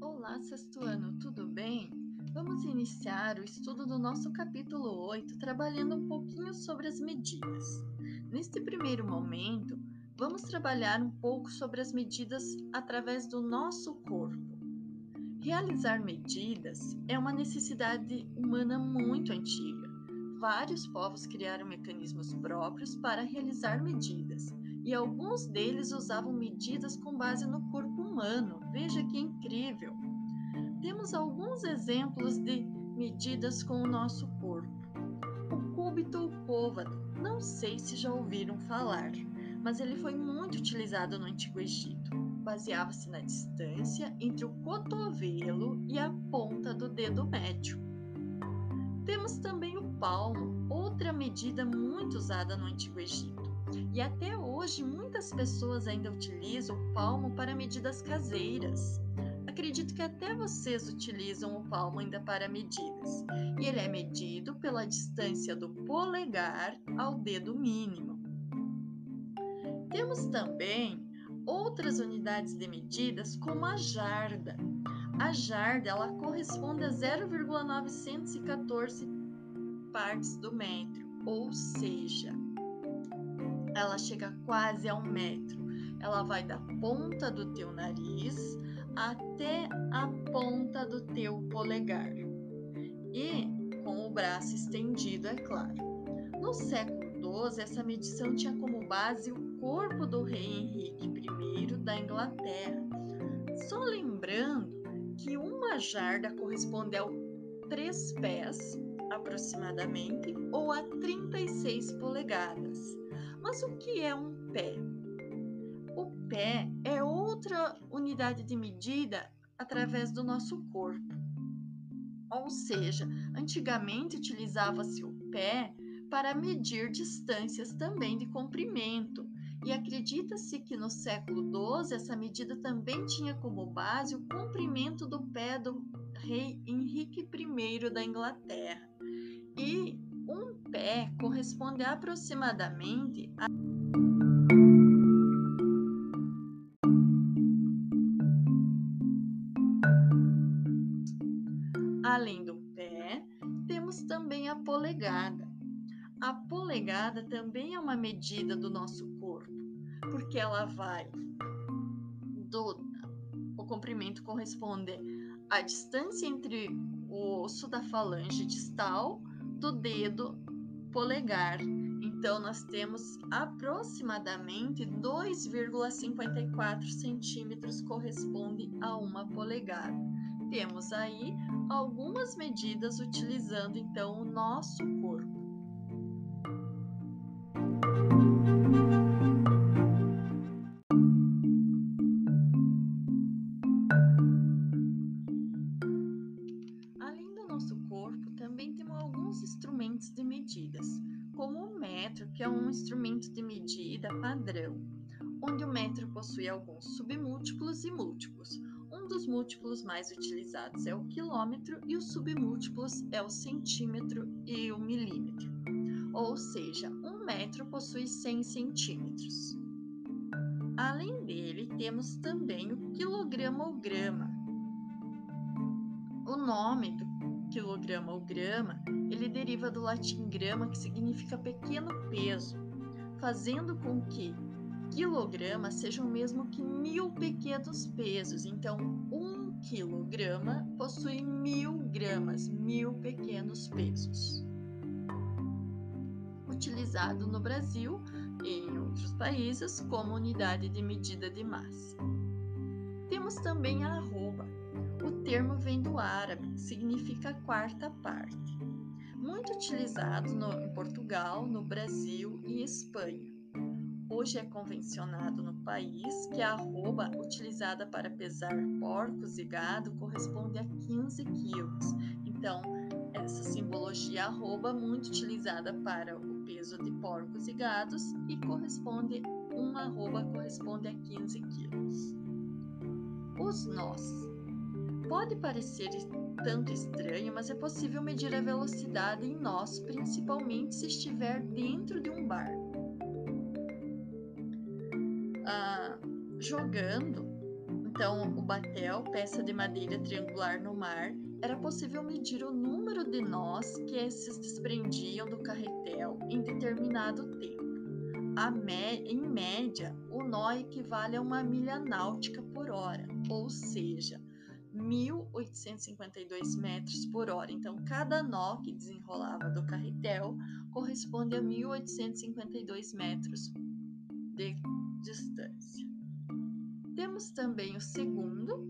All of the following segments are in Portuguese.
Olá, sexto ano, tudo bem? Vamos iniciar o estudo do nosso capítulo 8, trabalhando um pouquinho sobre as medidas. Neste primeiro momento, vamos trabalhar um pouco sobre as medidas através do nosso corpo. Realizar medidas é uma necessidade humana muito antiga vários povos criaram mecanismos próprios para realizar medidas, e alguns deles usavam medidas com base no corpo humano. Veja que incrível! Temos alguns exemplos de medidas com o nosso corpo. O cúbito ou côvado, não sei se já ouviram falar, mas ele foi muito utilizado no Antigo Egito. Baseava-se na distância entre o cotovelo e a ponta do dedo médio. Temos também o palmo, outra medida muito usada no Antigo Egito. E até hoje muitas pessoas ainda utilizam o palmo para medidas caseiras. Acredito que até vocês utilizam o palmo ainda para medidas. E ele é medido pela distância do polegar ao dedo mínimo. Temos também outras unidades de medidas como a jarda. A jarda ela corresponde a 0,914 partes do metro, ou seja, ela chega quase a um metro. Ela vai da ponta do teu nariz até a ponta do teu polegar. E com o braço estendido, é claro. No século XII, essa medição tinha como base o corpo do rei Henrique I da Inglaterra. Só lembrando que uma jarda corresponde a três pés aproximadamente ou a 36 polegadas. Mas o que é um pé? O pé é outra unidade de medida através do nosso corpo. Ou seja, antigamente utilizava-se o pé para medir distâncias também de comprimento. E acredita-se que no século XII essa medida também tinha como base o comprimento do pé do rei Henrique I da Inglaterra. E um pé corresponde aproximadamente a Além do pé, temos também a polegada. A polegada também é uma medida do nosso porque ela vai do o comprimento corresponde à distância entre o osso da falange distal do dedo polegar. Então nós temos aproximadamente 2,54 centímetros corresponde a uma polegada. Temos aí algumas medidas utilizando então o nosso um instrumento de medida padrão, onde o metro possui alguns submúltiplos e múltiplos. Um dos múltiplos mais utilizados é o quilômetro e os submúltiplos é o centímetro e o milímetro. Ou seja, um metro possui 100 centímetros. Além dele, temos também o quilograma ou grama. O nome do quilograma ou grama, ele deriva do latim grama, que significa pequeno peso, fazendo com que quilograma seja o mesmo que mil pequenos pesos. Então, um quilograma possui mil gramas, mil pequenos pesos. Utilizado no Brasil e em outros países como unidade de medida de massa. Temos também a arroba, o termo vem do árabe, significa quarta parte. Muito utilizado no, em Portugal, no Brasil e Espanha. Hoje é convencionado no país que a arroba utilizada para pesar porcos e gado corresponde a 15 quilos. Então, essa simbologia arroba muito utilizada para o peso de porcos e gados e corresponde uma arroba corresponde a 15 quilos. Os nós Pode parecer tanto estranho, mas é possível medir a velocidade em nós, principalmente se estiver dentro de um barco. jogando, então o batel, peça de madeira triangular no mar, era possível medir o número de nós que esses desprendiam do carretel em determinado tempo. em média, o nó equivale a uma milha náutica por hora, ou seja, 1.852 metros por hora. Então, cada nó que desenrolava do carretel corresponde a 1.852 metros de distância. Temos também o segundo.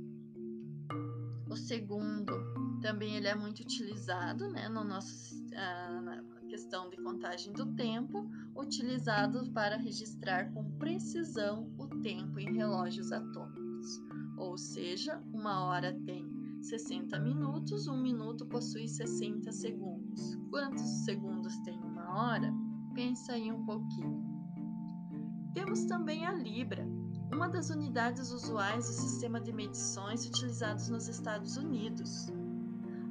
O segundo também ele é muito utilizado né, no nosso, ah, na questão de contagem do tempo, utilizado para registrar com precisão o tempo em relógios atômicos. Ou seja, uma hora tem 60 minutos, um minuto possui 60 segundos. Quantos segundos tem uma hora? Pensa aí um pouquinho. Temos também a Libra, uma das unidades usuais do sistema de medições utilizados nos Estados Unidos.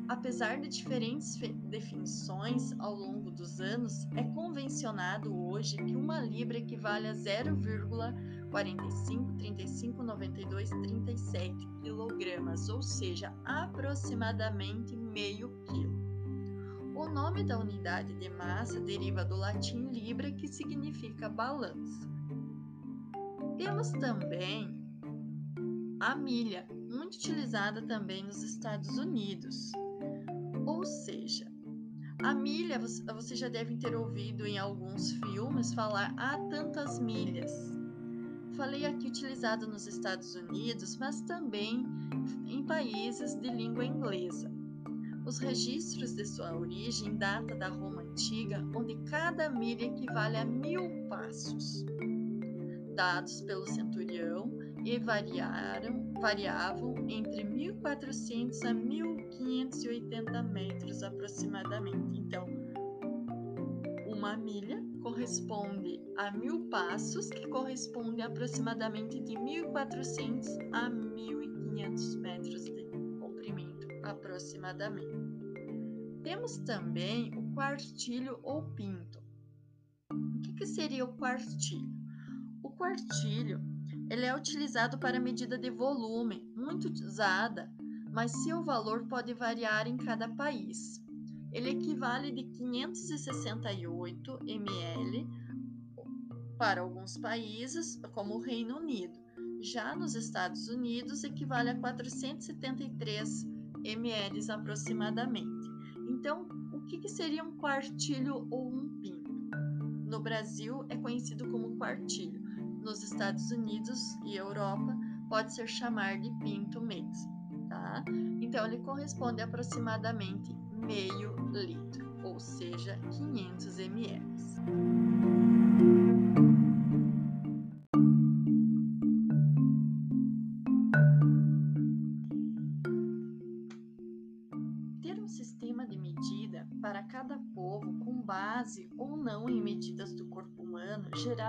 Apesar de diferentes definições ao longo dos anos, é convencionado hoje que uma libra equivale a 0,45, 35, 92, 37 quilogramas, ou seja, aproximadamente meio quilo. O nome da unidade de massa deriva do latim libra, que significa balança. Temos também a milha, muito utilizada também nos Estados Unidos. Ou seja, a milha você já deve ter ouvido em alguns filmes falar há tantas milhas. Falei aqui utilizado nos Estados Unidos, mas também em países de língua inglesa. Os registros de sua origem data da Roma antiga, onde cada milha equivale a mil passos dados pelo centurião e variaram, variavam entre 1.400 a 1.580 metros aproximadamente. Então, uma milha corresponde a mil passos, que corresponde aproximadamente de 1.400 a 1.500 metros de comprimento, aproximadamente. Temos também o quartilho ou pinto. O que, que seria o quartilho? O quartilho ele é utilizado para medida de volume, muito usada, mas seu valor pode variar em cada país. Ele equivale de 568 ml para alguns países, como o Reino Unido. Já nos Estados Unidos, equivale a 473 ml aproximadamente. Então, o que, que seria um quartilho ou um pinto? No Brasil, é conhecido como quartilho nos Estados Unidos e Europa pode ser chamar de pinto mesmo, tá? Então ele corresponde a aproximadamente meio litro,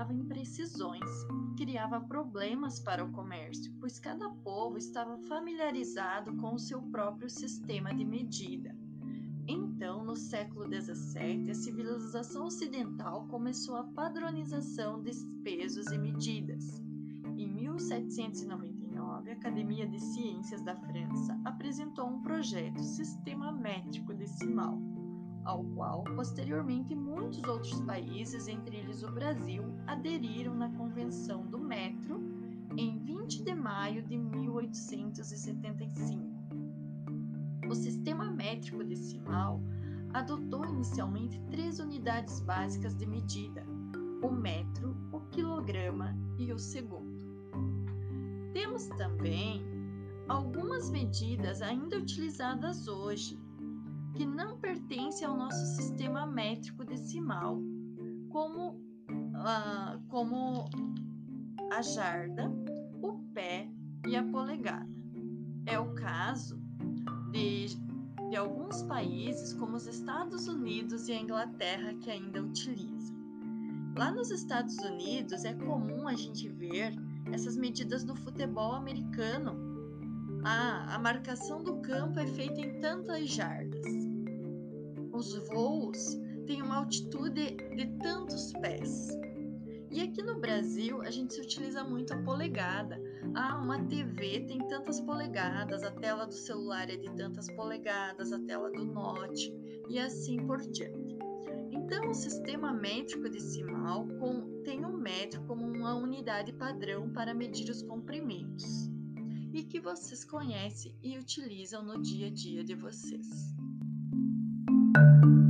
gerava imprecisões, criava problemas para o comércio, pois cada povo estava familiarizado com o seu próprio sistema de medida. Então, no século XVII, a civilização ocidental começou a padronização de pesos e medidas. Em 1799, a Academia de Ciências da França apresentou um projeto Sistema Métrico Decimal ao qual posteriormente muitos outros países, entre eles o Brasil, aderiram na Convenção do Metro em 20 de maio de 1875. O sistema métrico decimal adotou inicialmente três unidades básicas de medida: o metro, o quilograma e o segundo. Temos também algumas medidas ainda utilizadas hoje, que não pertence ao nosso sistema métrico decimal, como, uh, como a jarda, o pé e a polegada. É o caso de, de alguns países, como os Estados Unidos e a Inglaterra, que ainda utilizam. Lá nos Estados Unidos é comum a gente ver essas medidas no futebol americano. Ah, a marcação do campo é feita em tantas jardas os voos têm uma altitude de tantos pés. E aqui no Brasil, a gente se utiliza muito a polegada. Ah, uma TV tem tantas polegadas, a tela do celular é de tantas polegadas, a tela do note e assim por diante. Então, o sistema métrico decimal tem o metro como uma unidade padrão para medir os comprimentos e que vocês conhecem e utilizam no dia a dia de vocês. Thank you.